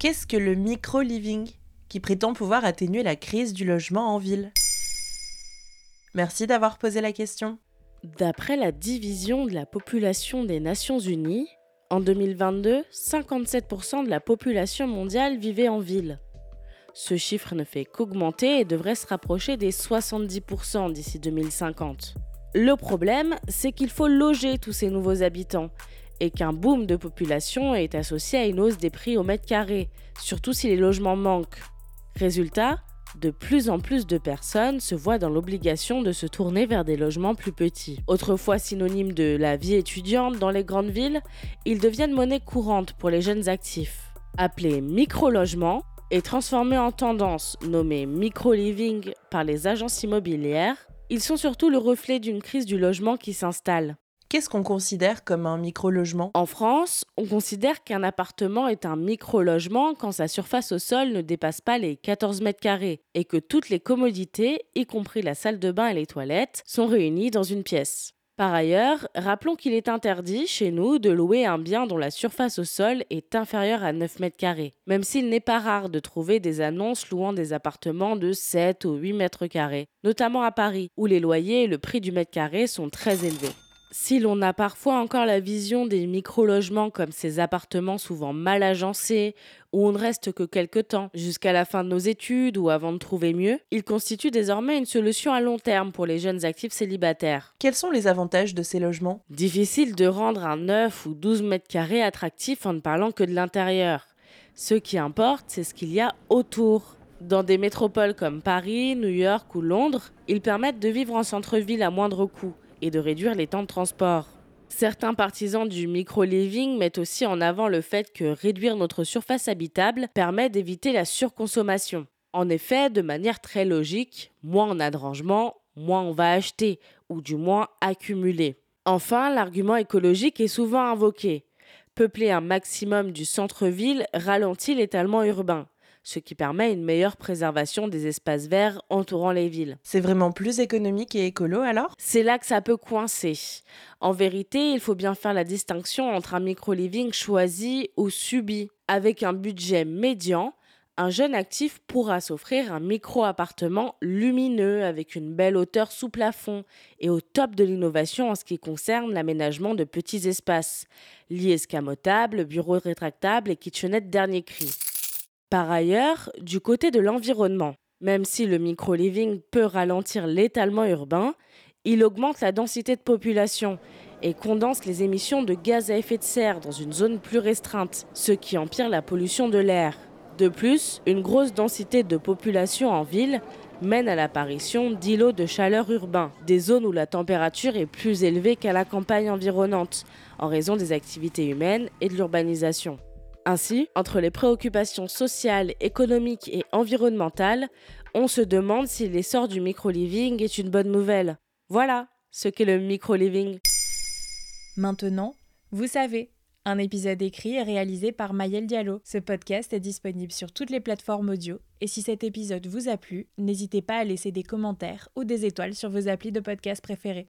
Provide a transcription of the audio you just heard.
Qu'est-ce que le micro-living qui prétend pouvoir atténuer la crise du logement en ville? Merci d'avoir posé la question. D'après la division de la population des Nations Unies, en 2022, 57% de la population mondiale vivait en ville. Ce chiffre ne fait qu'augmenter et devrait se rapprocher des 70% d'ici 2050. Le problème, c'est qu'il faut loger tous ces nouveaux habitants et qu'un boom de population est associé à une hausse des prix au mètre carré, surtout si les logements manquent. Résultat, de plus en plus de personnes se voient dans l'obligation de se tourner vers des logements plus petits. Autrefois synonyme de la vie étudiante dans les grandes villes, ils deviennent monnaie courante pour les jeunes actifs. Appelés micro-logements et transformés en tendance nommée micro-living par les agences immobilières, ils sont surtout le reflet d'une crise du logement qui s'installe. Qu'est-ce qu'on considère comme un micro-logement? En France, on considère qu'un appartement est un micro-logement quand sa surface au sol ne dépasse pas les 14 mètres carrés et que toutes les commodités, y compris la salle de bain et les toilettes, sont réunies dans une pièce. Par ailleurs, rappelons qu'il est interdit chez nous de louer un bien dont la surface au sol est inférieure à 9 mètres carrés, même s'il n'est pas rare de trouver des annonces louant des appartements de 7 ou 8 mètres carrés, notamment à Paris, où les loyers et le prix du mètre carré sont très élevés. Si l'on a parfois encore la vision des micro-logements comme ces appartements souvent mal agencés, où on ne reste que quelques temps, jusqu'à la fin de nos études ou avant de trouver mieux, ils constituent désormais une solution à long terme pour les jeunes actifs célibataires. Quels sont les avantages de ces logements? Difficile de rendre un 9 ou 12 mètres carrés attractif en ne parlant que de l'intérieur. Ce qui importe, c'est ce qu'il y a autour. Dans des métropoles comme Paris, New York ou Londres, ils permettent de vivre en centre-ville à moindre coût et de réduire les temps de transport. Certains partisans du micro-living mettent aussi en avant le fait que réduire notre surface habitable permet d'éviter la surconsommation. En effet, de manière très logique, moins on a de rangement, moins on va acheter, ou du moins accumuler. Enfin, l'argument écologique est souvent invoqué. Peupler un maximum du centre-ville ralentit l'étalement urbain ce qui permet une meilleure préservation des espaces verts entourant les villes. C'est vraiment plus économique et écolo alors? C'est là que ça peut coincer. En vérité, il faut bien faire la distinction entre un micro-living choisi ou subi. Avec un budget médian, un jeune actif pourra s'offrir un micro-appartement lumineux avec une belle hauteur sous plafond et au top de l'innovation en ce qui concerne l'aménagement de petits espaces, lits escamotables, bureaux rétractables et kitchenettes dernier cri. Par ailleurs, du côté de l'environnement, même si le micro-living peut ralentir l'étalement urbain, il augmente la densité de population et condense les émissions de gaz à effet de serre dans une zone plus restreinte, ce qui empire la pollution de l'air. De plus, une grosse densité de population en ville mène à l'apparition d'îlots de chaleur urbains, des zones où la température est plus élevée qu'à la campagne environnante, en raison des activités humaines et de l'urbanisation. Ainsi, entre les préoccupations sociales, économiques et environnementales, on se demande si l'essor du micro-living est une bonne nouvelle. Voilà ce qu'est le micro-living. Maintenant, vous savez, un épisode écrit et réalisé par Mayel Diallo. Ce podcast est disponible sur toutes les plateformes audio et si cet épisode vous a plu, n'hésitez pas à laisser des commentaires ou des étoiles sur vos applis de podcast préférés.